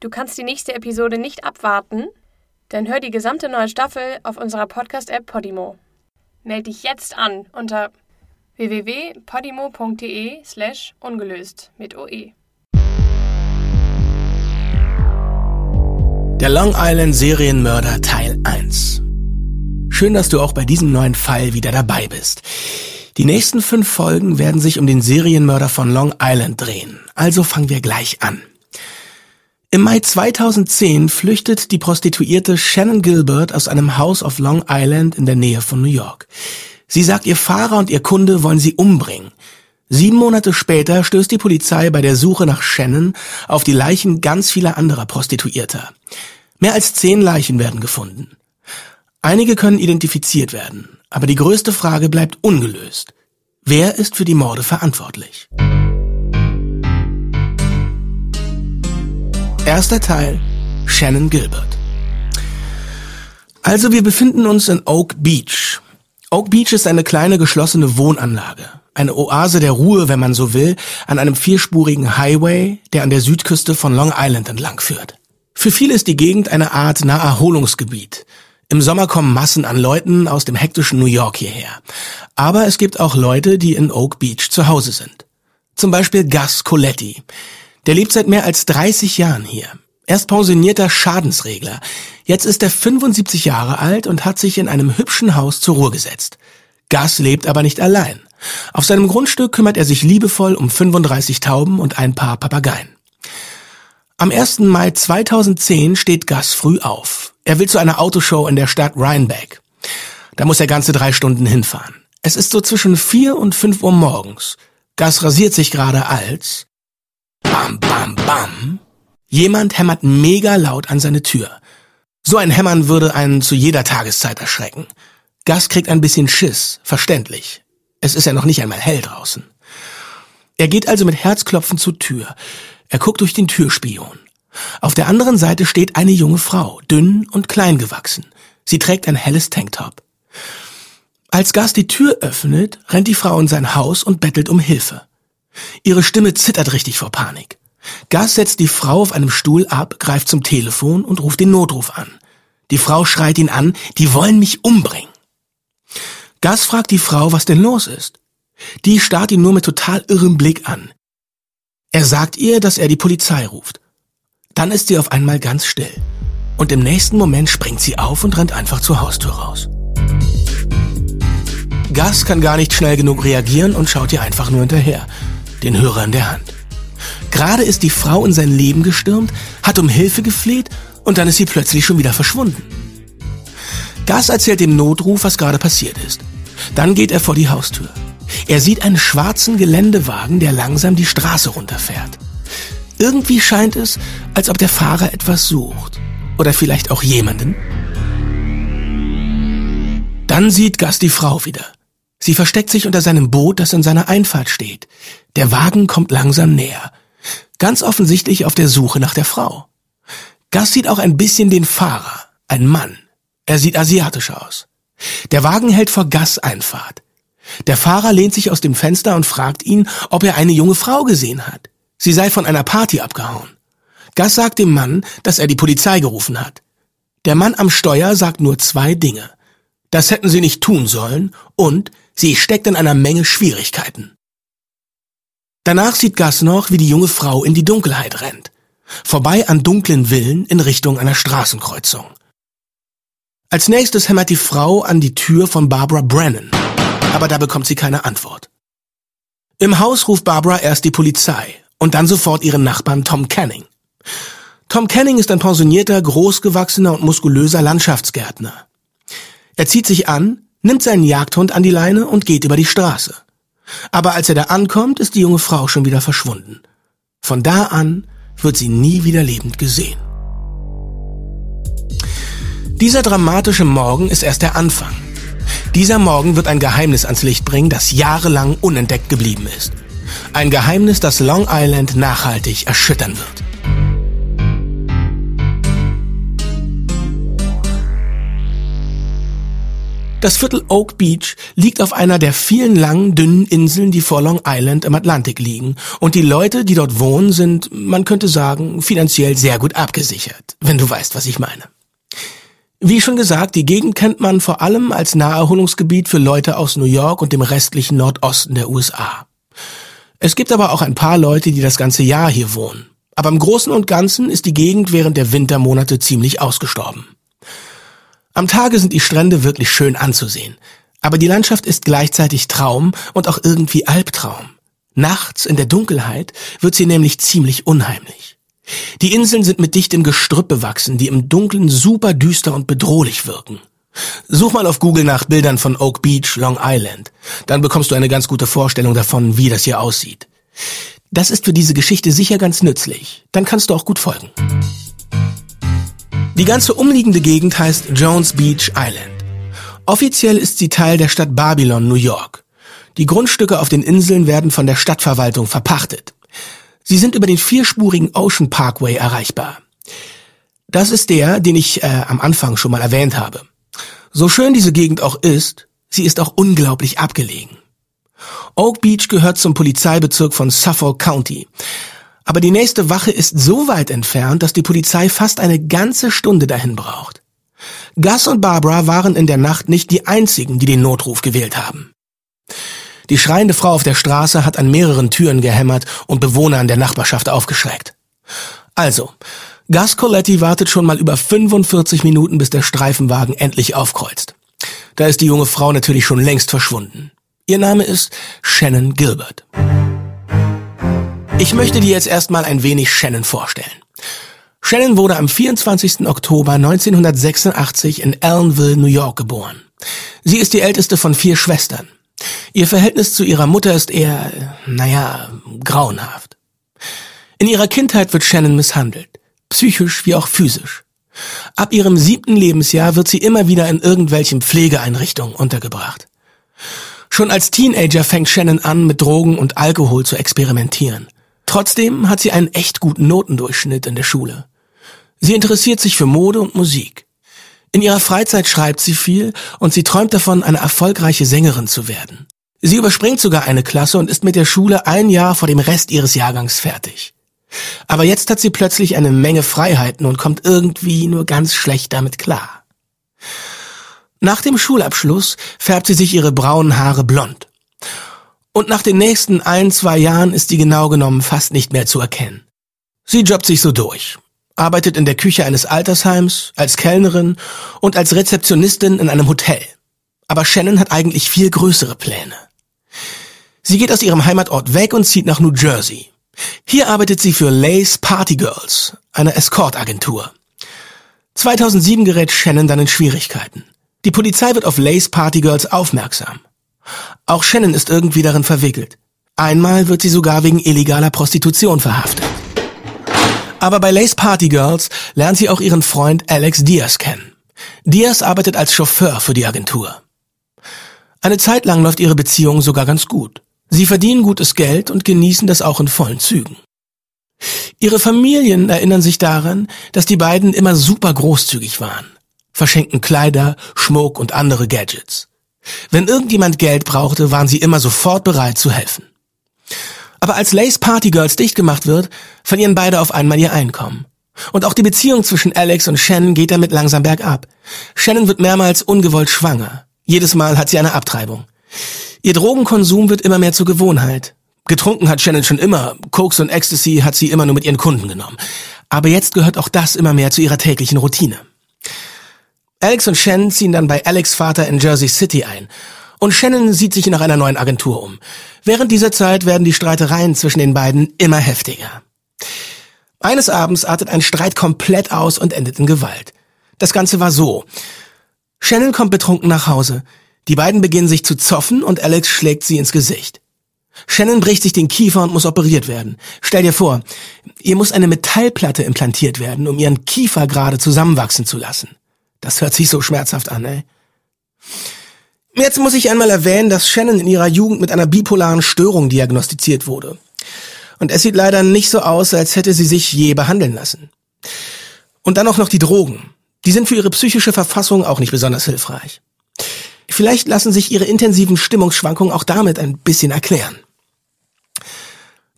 Du kannst die nächste Episode nicht abwarten? Dann hör die gesamte neue Staffel auf unserer Podcast-App Podimo. Meld dich jetzt an unter www.podimo.de slash ungelöst mit OE. Der Long Island Serienmörder Teil 1. Schön, dass du auch bei diesem neuen Fall wieder dabei bist. Die nächsten fünf Folgen werden sich um den Serienmörder von Long Island drehen. Also fangen wir gleich an. Im Mai 2010 flüchtet die Prostituierte Shannon Gilbert aus einem Haus auf Long Island in der Nähe von New York. Sie sagt, ihr Fahrer und ihr Kunde wollen sie umbringen. Sieben Monate später stößt die Polizei bei der Suche nach Shannon auf die Leichen ganz vieler anderer Prostituierter. Mehr als zehn Leichen werden gefunden. Einige können identifiziert werden, aber die größte Frage bleibt ungelöst. Wer ist für die Morde verantwortlich? Erster Teil Shannon Gilbert. Also wir befinden uns in Oak Beach. Oak Beach ist eine kleine geschlossene Wohnanlage. Eine Oase der Ruhe, wenn man so will, an einem vierspurigen Highway, der an der Südküste von Long Island entlang führt. Für viele ist die Gegend eine Art Naherholungsgebiet. Im Sommer kommen Massen an Leuten aus dem hektischen New York hierher. Aber es gibt auch Leute, die in Oak Beach zu Hause sind. Zum Beispiel Gus Coletti. Der lebt seit mehr als 30 Jahren hier. Er ist pensionierter Schadensregler. Jetzt ist er 75 Jahre alt und hat sich in einem hübschen Haus zur Ruhe gesetzt. Gus lebt aber nicht allein. Auf seinem Grundstück kümmert er sich liebevoll um 35 Tauben und ein paar Papageien. Am 1. Mai 2010 steht Gus früh auf. Er will zu einer Autoshow in der Stadt Rhinebeck. Da muss er ganze drei Stunden hinfahren. Es ist so zwischen vier und fünf Uhr morgens. Gus rasiert sich gerade als Bam, bam, bam. Jemand hämmert mega laut an seine Tür. So ein Hämmern würde einen zu jeder Tageszeit erschrecken. Gas kriegt ein bisschen Schiss, verständlich. Es ist ja noch nicht einmal hell draußen. Er geht also mit Herzklopfen zur Tür. Er guckt durch den Türspion. Auf der anderen Seite steht eine junge Frau, dünn und klein gewachsen. Sie trägt ein helles Tanktop. Als Gas die Tür öffnet, rennt die Frau in sein Haus und bettelt um Hilfe. Ihre Stimme zittert richtig vor Panik. Gas setzt die Frau auf einem Stuhl ab, greift zum Telefon und ruft den Notruf an. Die Frau schreit ihn an, die wollen mich umbringen. Gas fragt die Frau, was denn los ist. Die starrt ihn nur mit total irrem Blick an. Er sagt ihr, dass er die Polizei ruft. Dann ist sie auf einmal ganz still. Und im nächsten Moment springt sie auf und rennt einfach zur Haustür raus. Gas kann gar nicht schnell genug reagieren und schaut ihr einfach nur hinterher den Hörer in der Hand. Gerade ist die Frau in sein Leben gestürmt, hat um Hilfe gefleht und dann ist sie plötzlich schon wieder verschwunden. Gas erzählt dem Notruf, was gerade passiert ist. Dann geht er vor die Haustür. Er sieht einen schwarzen Geländewagen, der langsam die Straße runterfährt. Irgendwie scheint es, als ob der Fahrer etwas sucht. Oder vielleicht auch jemanden. Dann sieht Gas die Frau wieder. Sie versteckt sich unter seinem Boot, das in seiner Einfahrt steht. Der Wagen kommt langsam näher. Ganz offensichtlich auf der Suche nach der Frau. Gas sieht auch ein bisschen den Fahrer, ein Mann. Er sieht asiatisch aus. Der Wagen hält vor Gas Einfahrt. Der Fahrer lehnt sich aus dem Fenster und fragt ihn, ob er eine junge Frau gesehen hat. Sie sei von einer Party abgehauen. Gas sagt dem Mann, dass er die Polizei gerufen hat. Der Mann am Steuer sagt nur zwei Dinge. Das hätten sie nicht tun sollen und Sie steckt in einer Menge Schwierigkeiten. Danach sieht Gas noch, wie die junge Frau in die Dunkelheit rennt. Vorbei an dunklen Villen in Richtung einer Straßenkreuzung. Als nächstes hämmert die Frau an die Tür von Barbara Brennan. Aber da bekommt sie keine Antwort. Im Haus ruft Barbara erst die Polizei und dann sofort ihren Nachbarn Tom Canning. Tom Canning ist ein pensionierter, großgewachsener und muskulöser Landschaftsgärtner. Er zieht sich an, nimmt seinen Jagdhund an die Leine und geht über die Straße. Aber als er da ankommt, ist die junge Frau schon wieder verschwunden. Von da an wird sie nie wieder lebend gesehen. Dieser dramatische Morgen ist erst der Anfang. Dieser Morgen wird ein Geheimnis ans Licht bringen, das jahrelang unentdeckt geblieben ist. Ein Geheimnis, das Long Island nachhaltig erschüttern wird. Das Viertel Oak Beach liegt auf einer der vielen langen, dünnen Inseln, die vor Long Island im Atlantik liegen. Und die Leute, die dort wohnen, sind, man könnte sagen, finanziell sehr gut abgesichert, wenn du weißt, was ich meine. Wie schon gesagt, die Gegend kennt man vor allem als Naherholungsgebiet für Leute aus New York und dem restlichen Nordosten der USA. Es gibt aber auch ein paar Leute, die das ganze Jahr hier wohnen. Aber im Großen und Ganzen ist die Gegend während der Wintermonate ziemlich ausgestorben. Am Tage sind die Strände wirklich schön anzusehen, aber die Landschaft ist gleichzeitig Traum und auch irgendwie Albtraum. Nachts in der Dunkelheit wird sie nämlich ziemlich unheimlich. Die Inseln sind mit dichtem Gestrüpp bewachsen, die im Dunkeln super düster und bedrohlich wirken. Such mal auf Google nach Bildern von Oak Beach, Long Island. Dann bekommst du eine ganz gute Vorstellung davon, wie das hier aussieht. Das ist für diese Geschichte sicher ganz nützlich. Dann kannst du auch gut folgen. Die ganze umliegende Gegend heißt Jones Beach Island. Offiziell ist sie Teil der Stadt Babylon, New York. Die Grundstücke auf den Inseln werden von der Stadtverwaltung verpachtet. Sie sind über den vierspurigen Ocean Parkway erreichbar. Das ist der, den ich äh, am Anfang schon mal erwähnt habe. So schön diese Gegend auch ist, sie ist auch unglaublich abgelegen. Oak Beach gehört zum Polizeibezirk von Suffolk County. Aber die nächste Wache ist so weit entfernt, dass die Polizei fast eine ganze Stunde dahin braucht. Gus und Barbara waren in der Nacht nicht die einzigen, die den Notruf gewählt haben. Die schreiende Frau auf der Straße hat an mehreren Türen gehämmert und Bewohner in der Nachbarschaft aufgeschreckt. Also, Gus Coletti wartet schon mal über 45 Minuten, bis der Streifenwagen endlich aufkreuzt. Da ist die junge Frau natürlich schon längst verschwunden. Ihr Name ist Shannon Gilbert. Ich möchte dir jetzt erstmal ein wenig Shannon vorstellen. Shannon wurde am 24. Oktober 1986 in Ellenville, New York geboren. Sie ist die älteste von vier Schwestern. Ihr Verhältnis zu ihrer Mutter ist eher, naja, grauenhaft. In ihrer Kindheit wird Shannon misshandelt, psychisch wie auch physisch. Ab ihrem siebten Lebensjahr wird sie immer wieder in irgendwelchen Pflegeeinrichtungen untergebracht. Schon als Teenager fängt Shannon an, mit Drogen und Alkohol zu experimentieren. Trotzdem hat sie einen echt guten Notendurchschnitt in der Schule. Sie interessiert sich für Mode und Musik. In ihrer Freizeit schreibt sie viel und sie träumt davon, eine erfolgreiche Sängerin zu werden. Sie überspringt sogar eine Klasse und ist mit der Schule ein Jahr vor dem Rest ihres Jahrgangs fertig. Aber jetzt hat sie plötzlich eine Menge Freiheiten und kommt irgendwie nur ganz schlecht damit klar. Nach dem Schulabschluss färbt sie sich ihre braunen Haare blond. Und nach den nächsten ein, zwei Jahren ist sie genau genommen fast nicht mehr zu erkennen. Sie jobbt sich so durch arbeitet in der Küche eines Altersheims, als Kellnerin und als Rezeptionistin in einem Hotel. Aber Shannon hat eigentlich viel größere Pläne. Sie geht aus ihrem Heimatort weg und zieht nach New Jersey. Hier arbeitet sie für Lace Party Girls, einer Escort-Agentur. 2007 gerät Shannon dann in Schwierigkeiten. Die Polizei wird auf Lace Party Girls aufmerksam. Auch Shannon ist irgendwie darin verwickelt. Einmal wird sie sogar wegen illegaler Prostitution verhaftet. Aber bei Lace Party Girls lernt sie auch ihren Freund Alex Diaz kennen. Diaz arbeitet als Chauffeur für die Agentur. Eine Zeit lang läuft ihre Beziehung sogar ganz gut. Sie verdienen gutes Geld und genießen das auch in vollen Zügen. Ihre Familien erinnern sich daran, dass die beiden immer super großzügig waren, verschenken Kleider, Schmuck und andere Gadgets. Wenn irgendjemand Geld brauchte, waren sie immer sofort bereit zu helfen. Aber als Lace Party Girls dicht gemacht wird, verlieren beide auf einmal ihr Einkommen. Und auch die Beziehung zwischen Alex und Shannon geht damit langsam bergab. Shannon wird mehrmals ungewollt schwanger. Jedes Mal hat sie eine Abtreibung. Ihr Drogenkonsum wird immer mehr zur Gewohnheit. Getrunken hat Shannon schon immer, Koks und Ecstasy hat sie immer nur mit ihren Kunden genommen. Aber jetzt gehört auch das immer mehr zu ihrer täglichen Routine. Alex und Shannon ziehen dann bei Alex Vater in Jersey City ein und Shannon sieht sich nach einer neuen Agentur um. Während dieser Zeit werden die Streitereien zwischen den beiden immer heftiger. Eines Abends artet ein Streit komplett aus und endet in Gewalt. Das Ganze war so. Shannon kommt betrunken nach Hause. Die beiden beginnen sich zu zoffen und Alex schlägt sie ins Gesicht. Shannon bricht sich den Kiefer und muss operiert werden. Stell dir vor, ihr muss eine Metallplatte implantiert werden, um ihren Kiefer gerade zusammenwachsen zu lassen. Das hört sich so schmerzhaft an, ey. Jetzt muss ich einmal erwähnen, dass Shannon in ihrer Jugend mit einer bipolaren Störung diagnostiziert wurde. Und es sieht leider nicht so aus, als hätte sie sich je behandeln lassen. Und dann auch noch die Drogen. Die sind für ihre psychische Verfassung auch nicht besonders hilfreich. Vielleicht lassen sich ihre intensiven Stimmungsschwankungen auch damit ein bisschen erklären.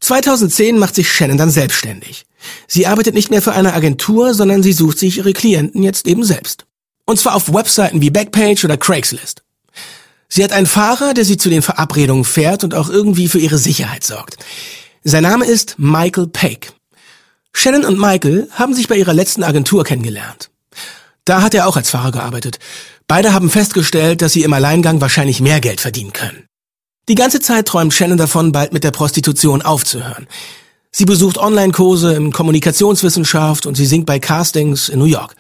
2010 macht sich Shannon dann selbstständig. Sie arbeitet nicht mehr für eine Agentur, sondern sie sucht sich ihre Klienten jetzt eben selbst. Und zwar auf Webseiten wie Backpage oder Craigslist. Sie hat einen Fahrer, der sie zu den Verabredungen fährt und auch irgendwie für ihre Sicherheit sorgt. Sein Name ist Michael Pake. Shannon und Michael haben sich bei ihrer letzten Agentur kennengelernt. Da hat er auch als Fahrer gearbeitet. Beide haben festgestellt, dass sie im Alleingang wahrscheinlich mehr Geld verdienen können. Die ganze Zeit träumt Shannon davon, bald mit der Prostitution aufzuhören. Sie besucht Online-Kurse in Kommunikationswissenschaft und sie singt bei Castings in New York.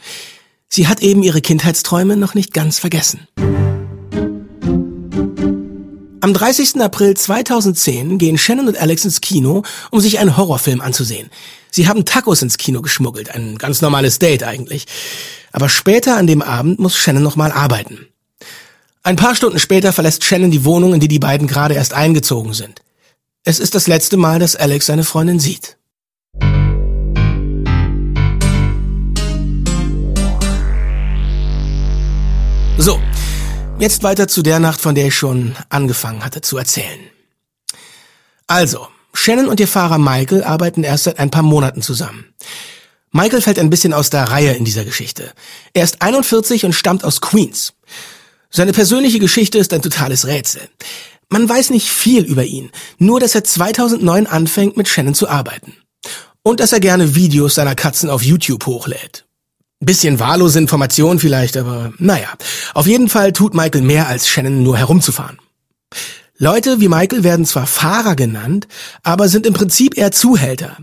Sie hat eben ihre Kindheitsträume noch nicht ganz vergessen. Am 30. April 2010 gehen Shannon und Alex ins Kino, um sich einen Horrorfilm anzusehen. Sie haben Tacos ins Kino geschmuggelt, ein ganz normales Date eigentlich. Aber später an dem Abend muss Shannon nochmal arbeiten. Ein paar Stunden später verlässt Shannon die Wohnung, in die die beiden gerade erst eingezogen sind. Es ist das letzte Mal, dass Alex seine Freundin sieht. So, jetzt weiter zu der Nacht, von der ich schon angefangen hatte zu erzählen. Also, Shannon und ihr Fahrer Michael arbeiten erst seit ein paar Monaten zusammen. Michael fällt ein bisschen aus der Reihe in dieser Geschichte. Er ist 41 und stammt aus Queens. Seine persönliche Geschichte ist ein totales Rätsel. Man weiß nicht viel über ihn, nur dass er 2009 anfängt mit Shannon zu arbeiten. Und dass er gerne Videos seiner Katzen auf YouTube hochlädt. Bisschen wahllose Information vielleicht, aber naja. Auf jeden Fall tut Michael mehr als Shannon nur herumzufahren. Leute wie Michael werden zwar Fahrer genannt, aber sind im Prinzip eher Zuhälter.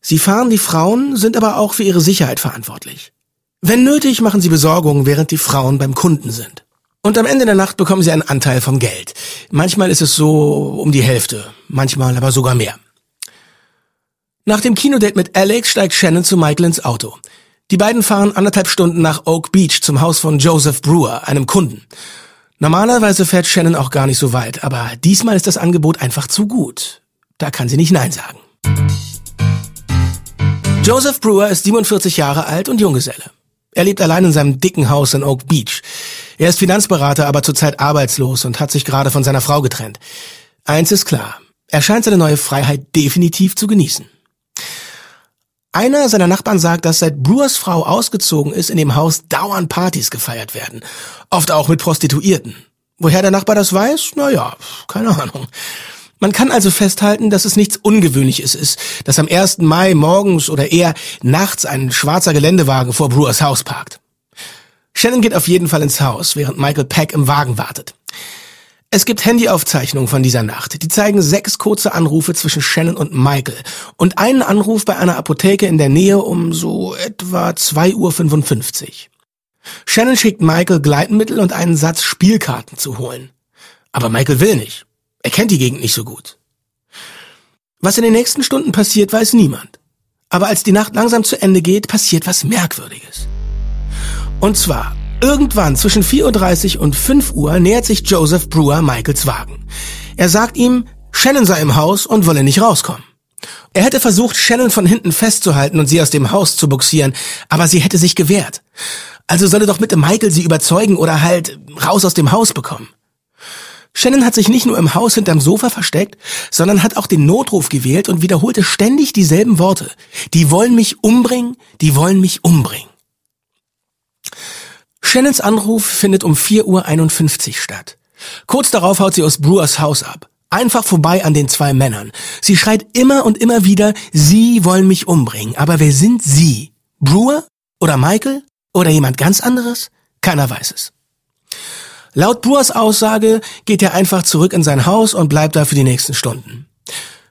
Sie fahren die Frauen, sind aber auch für ihre Sicherheit verantwortlich. Wenn nötig, machen sie Besorgungen, während die Frauen beim Kunden sind. Und am Ende der Nacht bekommen sie einen Anteil vom Geld. Manchmal ist es so um die Hälfte, manchmal aber sogar mehr. Nach dem Kinodate mit Alex steigt Shannon zu Michael ins Auto. Die beiden fahren anderthalb Stunden nach Oak Beach zum Haus von Joseph Brewer, einem Kunden. Normalerweise fährt Shannon auch gar nicht so weit, aber diesmal ist das Angebot einfach zu gut. Da kann sie nicht Nein sagen. Joseph Brewer ist 47 Jahre alt und Junggeselle. Er lebt allein in seinem dicken Haus in Oak Beach. Er ist Finanzberater, aber zurzeit arbeitslos und hat sich gerade von seiner Frau getrennt. Eins ist klar, er scheint seine neue Freiheit definitiv zu genießen. Einer seiner Nachbarn sagt, dass seit Brewers Frau ausgezogen ist, in dem Haus dauernd Partys gefeiert werden. Oft auch mit Prostituierten. Woher der Nachbar das weiß? Naja, keine Ahnung. Man kann also festhalten, dass es nichts Ungewöhnliches ist, dass am 1. Mai morgens oder eher nachts ein schwarzer Geländewagen vor Brewers Haus parkt. Shannon geht auf jeden Fall ins Haus, während Michael Peck im Wagen wartet. Es gibt Handyaufzeichnungen von dieser Nacht. Die zeigen sechs kurze Anrufe zwischen Shannon und Michael und einen Anruf bei einer Apotheke in der Nähe um so etwa 2.55 Uhr. Shannon schickt Michael Gleitmittel und einen Satz Spielkarten zu holen. Aber Michael will nicht. Er kennt die Gegend nicht so gut. Was in den nächsten Stunden passiert, weiß niemand. Aber als die Nacht langsam zu Ende geht, passiert was Merkwürdiges. Und zwar, irgendwann zwischen 4.30 Uhr und 5 Uhr nähert sich Joseph Brewer Michaels Wagen. Er sagt ihm, Shannon sei im Haus und wolle nicht rauskommen. Er hätte versucht, Shannon von hinten festzuhalten und sie aus dem Haus zu buxieren, aber sie hätte sich gewehrt. Also solle doch bitte Michael sie überzeugen oder halt raus aus dem Haus bekommen. Shannon hat sich nicht nur im Haus hinterm Sofa versteckt, sondern hat auch den Notruf gewählt und wiederholte ständig dieselben Worte. Die wollen mich umbringen, die wollen mich umbringen. Shannons Anruf findet um 4.51 Uhr statt. Kurz darauf haut sie aus Brewers Haus ab. Einfach vorbei an den zwei Männern. Sie schreit immer und immer wieder, sie wollen mich umbringen. Aber wer sind sie? Brewer? Oder Michael? Oder jemand ganz anderes? Keiner weiß es. Laut Brewers Aussage geht er einfach zurück in sein Haus und bleibt da für die nächsten Stunden.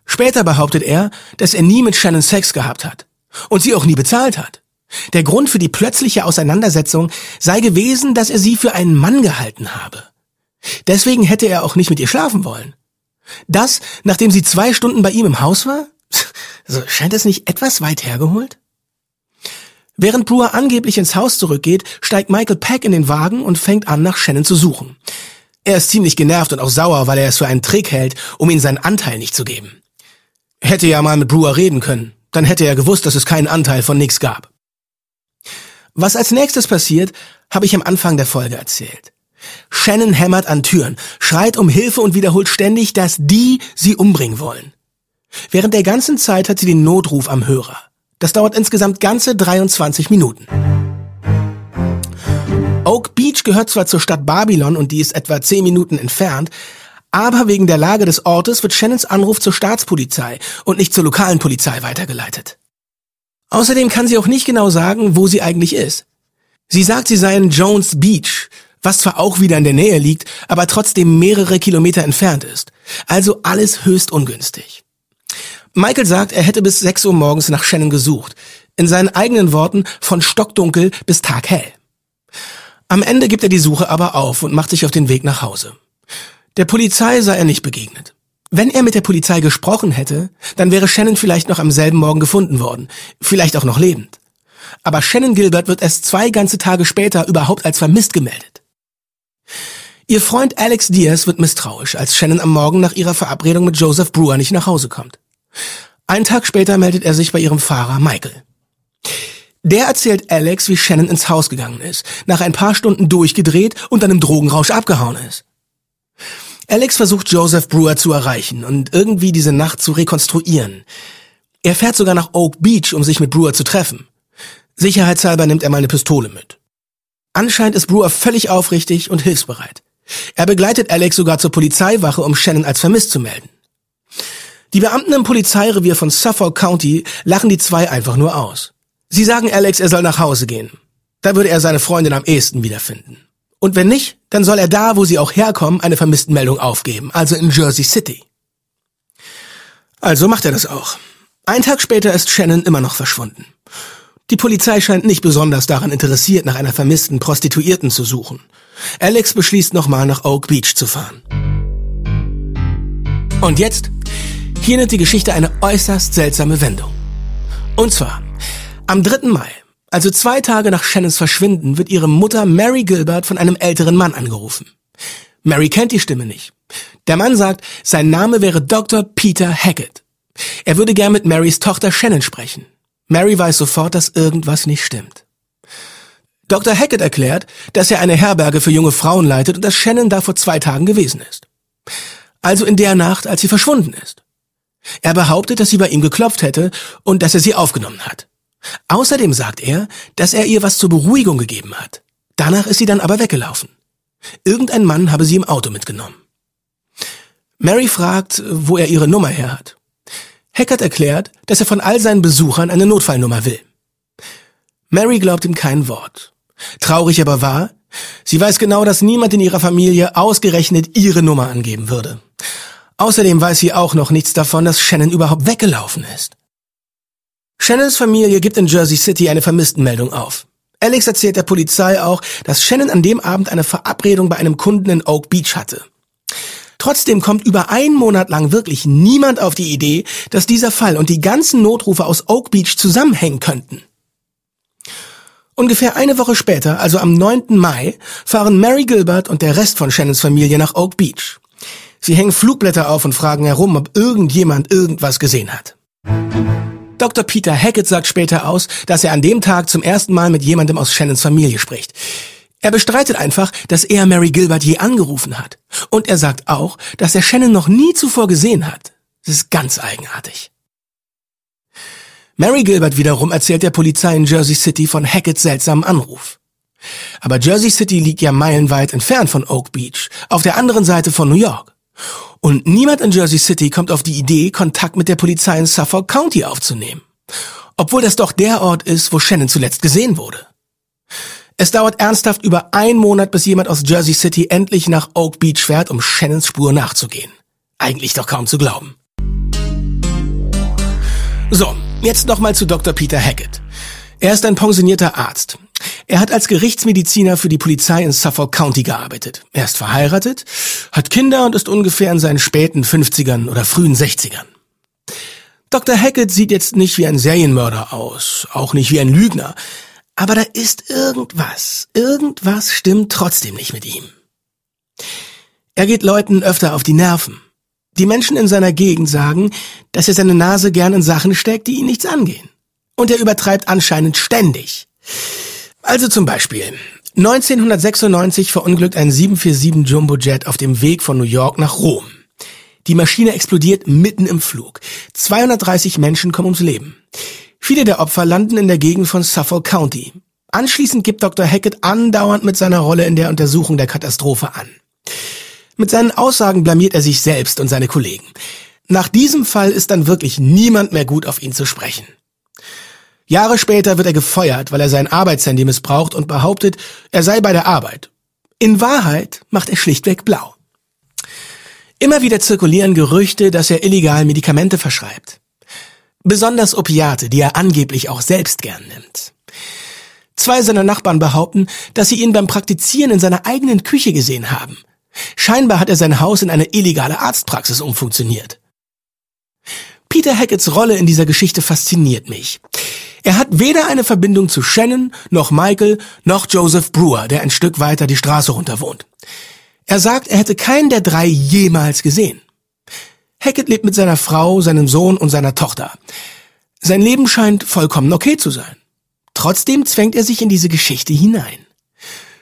Später behauptet er, dass er nie mit Shannon Sex gehabt hat. Und sie auch nie bezahlt hat. Der Grund für die plötzliche Auseinandersetzung sei gewesen, dass er sie für einen Mann gehalten habe. Deswegen hätte er auch nicht mit ihr schlafen wollen. Das, nachdem sie zwei Stunden bei ihm im Haus war? Also scheint es nicht etwas weit hergeholt? Während Brewer angeblich ins Haus zurückgeht, steigt Michael Peck in den Wagen und fängt an, nach Shannon zu suchen. Er ist ziemlich genervt und auch sauer, weil er es für einen Trick hält, um ihm seinen Anteil nicht zu geben. Hätte ja mal mit Brewer reden können, dann hätte er gewusst, dass es keinen Anteil von nix gab. Was als nächstes passiert, habe ich am Anfang der Folge erzählt. Shannon hämmert an Türen, schreit um Hilfe und wiederholt ständig, dass die sie umbringen wollen. Während der ganzen Zeit hat sie den Notruf am Hörer. Das dauert insgesamt ganze 23 Minuten. Oak Beach gehört zwar zur Stadt Babylon und die ist etwa 10 Minuten entfernt, aber wegen der Lage des Ortes wird Shannons Anruf zur Staatspolizei und nicht zur lokalen Polizei weitergeleitet. Außerdem kann sie auch nicht genau sagen, wo sie eigentlich ist. Sie sagt, sie sei in Jones Beach, was zwar auch wieder in der Nähe liegt, aber trotzdem mehrere Kilometer entfernt ist. Also alles höchst ungünstig. Michael sagt, er hätte bis 6 Uhr morgens nach Shannon gesucht. In seinen eigenen Worten von stockdunkel bis taghell. Am Ende gibt er die Suche aber auf und macht sich auf den Weg nach Hause. Der Polizei sei er nicht begegnet. Wenn er mit der Polizei gesprochen hätte, dann wäre Shannon vielleicht noch am selben Morgen gefunden worden, vielleicht auch noch lebend. Aber Shannon Gilbert wird erst zwei ganze Tage später überhaupt als vermisst gemeldet. Ihr Freund Alex Diaz wird misstrauisch, als Shannon am Morgen nach ihrer Verabredung mit Joseph Brewer nicht nach Hause kommt. Einen Tag später meldet er sich bei ihrem Fahrer Michael. Der erzählt Alex, wie Shannon ins Haus gegangen ist, nach ein paar Stunden durchgedreht und dann im Drogenrausch abgehauen ist. Alex versucht Joseph Brewer zu erreichen und irgendwie diese Nacht zu rekonstruieren. Er fährt sogar nach Oak Beach, um sich mit Brewer zu treffen. Sicherheitshalber nimmt er mal eine Pistole mit. Anscheinend ist Brewer völlig aufrichtig und hilfsbereit. Er begleitet Alex sogar zur Polizeiwache, um Shannon als vermisst zu melden. Die Beamten im Polizeirevier von Suffolk County lachen die zwei einfach nur aus. Sie sagen Alex, er soll nach Hause gehen. Da würde er seine Freundin am ehesten wiederfinden. Und wenn nicht, dann soll er da, wo sie auch herkommen, eine Vermisstenmeldung aufgeben, also in Jersey City. Also macht er das auch. Ein Tag später ist Shannon immer noch verschwunden. Die Polizei scheint nicht besonders daran interessiert, nach einer vermissten Prostituierten zu suchen. Alex beschließt nochmal nach Oak Beach zu fahren. Und jetzt? Hier nimmt die Geschichte eine äußerst seltsame Wendung. Und zwar, am 3. Mai also zwei Tage nach Shannons Verschwinden wird ihre Mutter Mary Gilbert von einem älteren Mann angerufen. Mary kennt die Stimme nicht. Der Mann sagt, sein Name wäre Dr. Peter Hackett. Er würde gern mit Marys Tochter Shannon sprechen. Mary weiß sofort, dass irgendwas nicht stimmt. Dr. Hackett erklärt, dass er eine Herberge für junge Frauen leitet und dass Shannon da vor zwei Tagen gewesen ist. Also in der Nacht, als sie verschwunden ist. Er behauptet, dass sie bei ihm geklopft hätte und dass er sie aufgenommen hat. Außerdem sagt er, dass er ihr was zur Beruhigung gegeben hat. Danach ist sie dann aber weggelaufen. Irgendein Mann habe sie im Auto mitgenommen. Mary fragt, wo er ihre Nummer her hat. Hackett erklärt, dass er von all seinen Besuchern eine Notfallnummer will. Mary glaubt ihm kein Wort. Traurig aber wahr, sie weiß genau, dass niemand in ihrer Familie ausgerechnet ihre Nummer angeben würde. Außerdem weiß sie auch noch nichts davon, dass Shannon überhaupt weggelaufen ist. Shannons Familie gibt in Jersey City eine Vermisstenmeldung auf. Alex erzählt der Polizei auch, dass Shannon an dem Abend eine Verabredung bei einem Kunden in Oak Beach hatte. Trotzdem kommt über einen Monat lang wirklich niemand auf die Idee, dass dieser Fall und die ganzen Notrufe aus Oak Beach zusammenhängen könnten. Ungefähr eine Woche später, also am 9. Mai, fahren Mary Gilbert und der Rest von Shannons Familie nach Oak Beach. Sie hängen Flugblätter auf und fragen herum, ob irgendjemand irgendwas gesehen hat. Dr. Peter Hackett sagt später aus, dass er an dem Tag zum ersten Mal mit jemandem aus Shannons Familie spricht. Er bestreitet einfach, dass er Mary Gilbert je angerufen hat. Und er sagt auch, dass er Shannon noch nie zuvor gesehen hat. Das ist ganz eigenartig. Mary Gilbert wiederum erzählt der Polizei in Jersey City von Hacketts seltsamen Anruf. Aber Jersey City liegt ja meilenweit entfernt von Oak Beach, auf der anderen Seite von New York. Und niemand in Jersey City kommt auf die Idee, Kontakt mit der Polizei in Suffolk County aufzunehmen. Obwohl das doch der Ort ist, wo Shannon zuletzt gesehen wurde. Es dauert ernsthaft über einen Monat, bis jemand aus Jersey City endlich nach Oak Beach fährt, um Shannons Spur nachzugehen. Eigentlich doch kaum zu glauben. So, jetzt nochmal zu Dr. Peter Hackett. Er ist ein pensionierter Arzt. Er hat als Gerichtsmediziner für die Polizei in Suffolk County gearbeitet. Er ist verheiratet, hat Kinder und ist ungefähr in seinen späten 50ern oder frühen 60ern. Dr. Hackett sieht jetzt nicht wie ein Serienmörder aus, auch nicht wie ein Lügner, aber da ist irgendwas, irgendwas stimmt trotzdem nicht mit ihm. Er geht Leuten öfter auf die Nerven. Die Menschen in seiner Gegend sagen, dass er seine Nase gern in Sachen steckt, die ihn nichts angehen. Und er übertreibt anscheinend ständig. Also zum Beispiel, 1996 verunglückt ein 747 Jumbojet auf dem Weg von New York nach Rom. Die Maschine explodiert mitten im Flug. 230 Menschen kommen ums Leben. Viele der Opfer landen in der Gegend von Suffolk County. Anschließend gibt Dr. Hackett andauernd mit seiner Rolle in der Untersuchung der Katastrophe an. Mit seinen Aussagen blamiert er sich selbst und seine Kollegen. Nach diesem Fall ist dann wirklich niemand mehr gut auf ihn zu sprechen. Jahre später wird er gefeuert, weil er sein Arbeitshandy missbraucht und behauptet, er sei bei der Arbeit. In Wahrheit macht er schlichtweg blau. Immer wieder zirkulieren Gerüchte, dass er illegal Medikamente verschreibt. Besonders Opiate, die er angeblich auch selbst gern nimmt. Zwei seiner Nachbarn behaupten, dass sie ihn beim Praktizieren in seiner eigenen Küche gesehen haben. Scheinbar hat er sein Haus in eine illegale Arztpraxis umfunktioniert. Peter Hacketts Rolle in dieser Geschichte fasziniert mich. Er hat weder eine Verbindung zu Shannon, noch Michael, noch Joseph Brewer, der ein Stück weiter die Straße runter wohnt. Er sagt, er hätte keinen der drei jemals gesehen. Hackett lebt mit seiner Frau, seinem Sohn und seiner Tochter. Sein Leben scheint vollkommen okay zu sein. Trotzdem zwängt er sich in diese Geschichte hinein.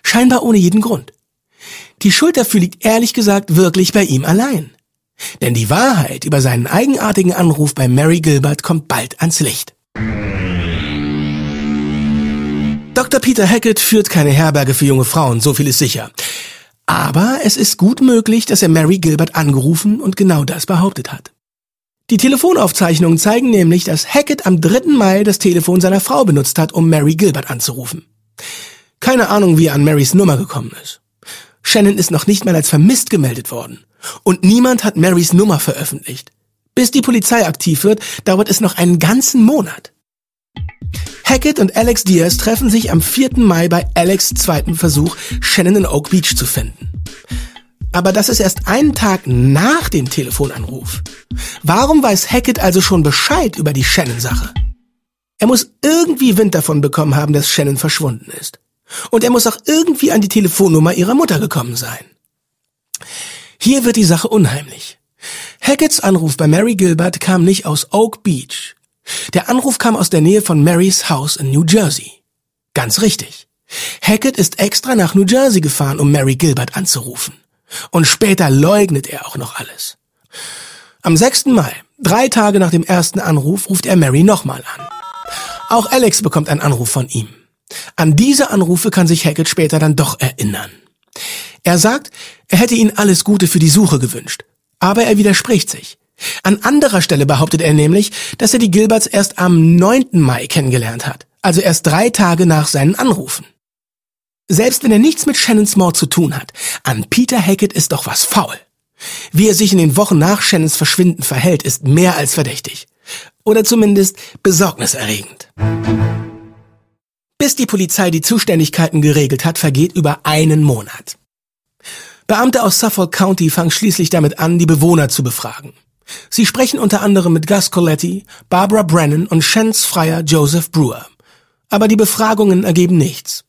Scheinbar ohne jeden Grund. Die Schuld dafür liegt ehrlich gesagt wirklich bei ihm allein. Denn die Wahrheit über seinen eigenartigen Anruf bei Mary Gilbert kommt bald ans Licht. Dr. Peter Hackett führt keine Herberge für junge Frauen, so viel ist sicher. Aber es ist gut möglich, dass er Mary Gilbert angerufen und genau das behauptet hat. Die Telefonaufzeichnungen zeigen nämlich, dass Hackett am 3. Mai das Telefon seiner Frau benutzt hat, um Mary Gilbert anzurufen. Keine Ahnung, wie er an Marys Nummer gekommen ist. Shannon ist noch nicht mal als vermisst gemeldet worden. Und niemand hat Marys Nummer veröffentlicht. Bis die Polizei aktiv wird, dauert es noch einen ganzen Monat. Hackett und Alex Diaz treffen sich am 4. Mai bei Alex' zweiten Versuch, Shannon in Oak Beach zu finden. Aber das ist erst einen Tag nach dem Telefonanruf. Warum weiß Hackett also schon Bescheid über die Shannon-Sache? Er muss irgendwie Wind davon bekommen haben, dass Shannon verschwunden ist. Und er muss auch irgendwie an die Telefonnummer ihrer Mutter gekommen sein. Hier wird die Sache unheimlich. Hacketts Anruf bei Mary Gilbert kam nicht aus Oak Beach, der Anruf kam aus der Nähe von Marys Haus in New Jersey. Ganz richtig. Hackett ist extra nach New Jersey gefahren, um Mary Gilbert anzurufen. Und später leugnet er auch noch alles. Am 6. Mai, drei Tage nach dem ersten Anruf, ruft er Mary nochmal an. Auch Alex bekommt einen Anruf von ihm. An diese Anrufe kann sich Hackett später dann doch erinnern. Er sagt, er hätte ihnen alles Gute für die Suche gewünscht. Aber er widerspricht sich. An anderer Stelle behauptet er nämlich, dass er die Gilberts erst am 9. Mai kennengelernt hat, also erst drei Tage nach seinen Anrufen. Selbst wenn er nichts mit Shannons Mord zu tun hat, an Peter Hackett ist doch was faul. Wie er sich in den Wochen nach Shannons Verschwinden verhält, ist mehr als verdächtig. Oder zumindest besorgniserregend. Bis die Polizei die Zuständigkeiten geregelt hat, vergeht über einen Monat. Beamte aus Suffolk County fangen schließlich damit an, die Bewohner zu befragen. Sie sprechen unter anderem mit Gus Coletti, Barbara Brennan und Shens Freier Joseph Brewer. Aber die Befragungen ergeben nichts.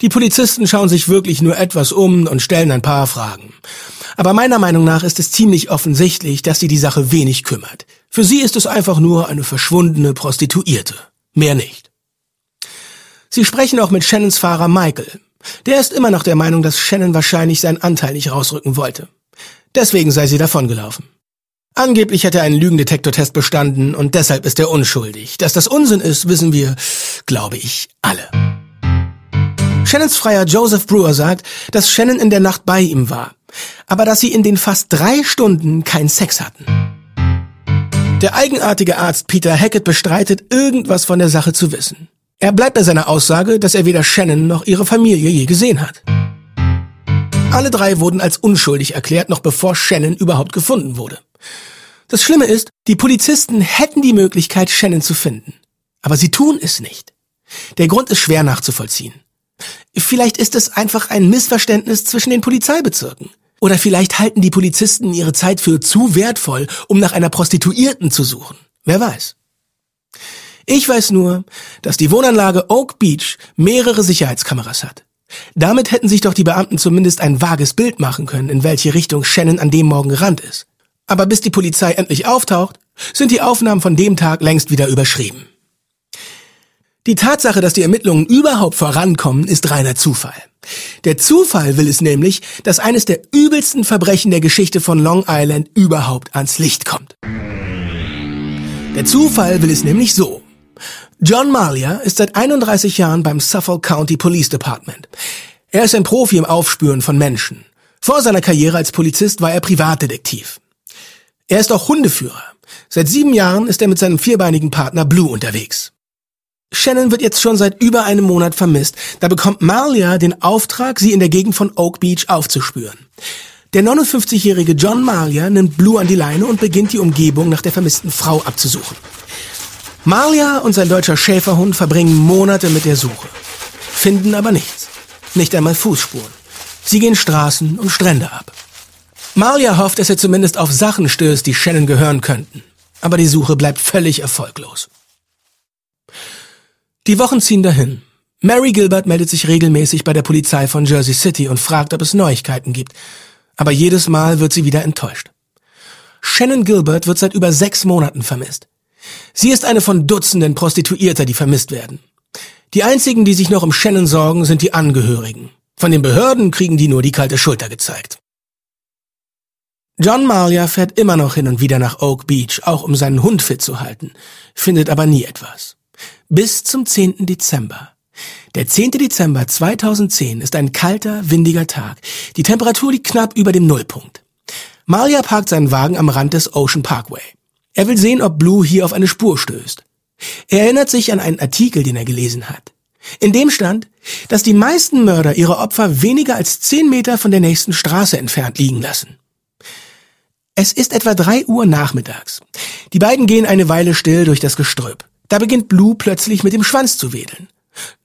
Die Polizisten schauen sich wirklich nur etwas um und stellen ein paar Fragen. Aber meiner Meinung nach ist es ziemlich offensichtlich, dass sie die Sache wenig kümmert. Für sie ist es einfach nur eine verschwundene Prostituierte. Mehr nicht. Sie sprechen auch mit Shannons Fahrer Michael. Der ist immer noch der Meinung, dass Shannon wahrscheinlich seinen Anteil nicht rausrücken wollte. Deswegen sei sie davongelaufen. Angeblich hat er einen Lügendetektortest bestanden und deshalb ist er unschuldig. Dass das Unsinn ist, wissen wir, glaube ich, alle. Shannons Freier Joseph Brewer sagt, dass Shannon in der Nacht bei ihm war, aber dass sie in den fast drei Stunden keinen Sex hatten. Der eigenartige Arzt Peter Hackett bestreitet, irgendwas von der Sache zu wissen. Er bleibt bei seiner Aussage, dass er weder Shannon noch ihre Familie je gesehen hat. Alle drei wurden als unschuldig erklärt, noch bevor Shannon überhaupt gefunden wurde. Das Schlimme ist, die Polizisten hätten die Möglichkeit, Shannon zu finden. Aber sie tun es nicht. Der Grund ist schwer nachzuvollziehen. Vielleicht ist es einfach ein Missverständnis zwischen den Polizeibezirken. Oder vielleicht halten die Polizisten ihre Zeit für zu wertvoll, um nach einer Prostituierten zu suchen. Wer weiß. Ich weiß nur, dass die Wohnanlage Oak Beach mehrere Sicherheitskameras hat. Damit hätten sich doch die Beamten zumindest ein vages Bild machen können, in welche Richtung Shannon an dem Morgen gerannt ist. Aber bis die Polizei endlich auftaucht, sind die Aufnahmen von dem Tag längst wieder überschrieben. Die Tatsache, dass die Ermittlungen überhaupt vorankommen, ist reiner Zufall. Der Zufall will es nämlich, dass eines der übelsten Verbrechen der Geschichte von Long Island überhaupt ans Licht kommt. Der Zufall will es nämlich so. John Malia ist seit 31 Jahren beim Suffolk County Police Department. Er ist ein Profi im Aufspüren von Menschen. Vor seiner Karriere als Polizist war er Privatdetektiv. Er ist auch Hundeführer. Seit sieben Jahren ist er mit seinem vierbeinigen Partner Blue unterwegs. Shannon wird jetzt schon seit über einem Monat vermisst. Da bekommt Malia den Auftrag, sie in der Gegend von Oak Beach aufzuspüren. Der 59-jährige John Malia nimmt Blue an die Leine und beginnt die Umgebung nach der vermissten Frau abzusuchen. Malia und sein deutscher Schäferhund verbringen Monate mit der Suche, finden aber nichts, nicht einmal Fußspuren. Sie gehen Straßen und Strände ab. Malia hofft, dass er zumindest auf Sachen stößt, die Shannon gehören könnten, aber die Suche bleibt völlig erfolglos. Die Wochen ziehen dahin. Mary Gilbert meldet sich regelmäßig bei der Polizei von Jersey City und fragt, ob es Neuigkeiten gibt. Aber jedes Mal wird sie wieder enttäuscht. Shannon Gilbert wird seit über sechs Monaten vermisst. Sie ist eine von Dutzenden Prostituierter, die vermisst werden. Die einzigen, die sich noch um Shannon sorgen, sind die Angehörigen. Von den Behörden kriegen die nur die kalte Schulter gezeigt. John Malia fährt immer noch hin und wieder nach Oak Beach, auch um seinen Hund fit zu halten, findet aber nie etwas bis zum 10. Dezember. Der 10. Dezember 2010 ist ein kalter, windiger Tag. Die Temperatur liegt knapp über dem Nullpunkt. Malia parkt seinen Wagen am Rand des Ocean Parkway. Er will sehen, ob Blue hier auf eine Spur stößt. Er erinnert sich an einen Artikel, den er gelesen hat. In dem stand, dass die meisten Mörder ihre Opfer weniger als 10 Meter von der nächsten Straße entfernt liegen lassen. Es ist etwa drei Uhr nachmittags. Die beiden gehen eine Weile still durch das Gestrüpp. Da beginnt Blue plötzlich mit dem Schwanz zu wedeln.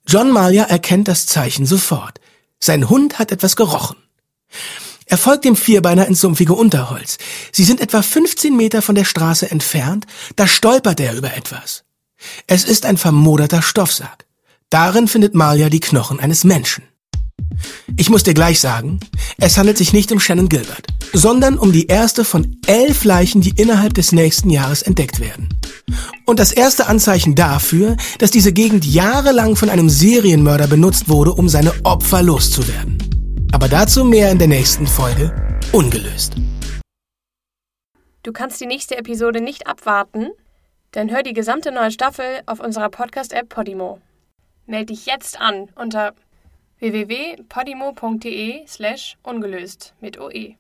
John Malia erkennt das Zeichen sofort. Sein Hund hat etwas gerochen. Er folgt dem Vierbeiner ins sumpfige Unterholz. Sie sind etwa 15 Meter von der Straße entfernt, da stolpert er über etwas. Es ist ein vermoderter Stoffsack. Darin findet Malia die Knochen eines Menschen. Ich muss dir gleich sagen, es handelt sich nicht um Shannon Gilbert, sondern um die erste von elf Leichen, die innerhalb des nächsten Jahres entdeckt werden. Und das erste Anzeichen dafür, dass diese Gegend jahrelang von einem Serienmörder benutzt wurde, um seine Opfer loszuwerden. Aber dazu mehr in der nächsten Folge ungelöst. Du kannst die nächste Episode nicht abwarten? Dann hör die gesamte neue Staffel auf unserer Podcast-App Podimo. Meld dich jetzt an unter www.podimo.de slash ungelöst mit OE.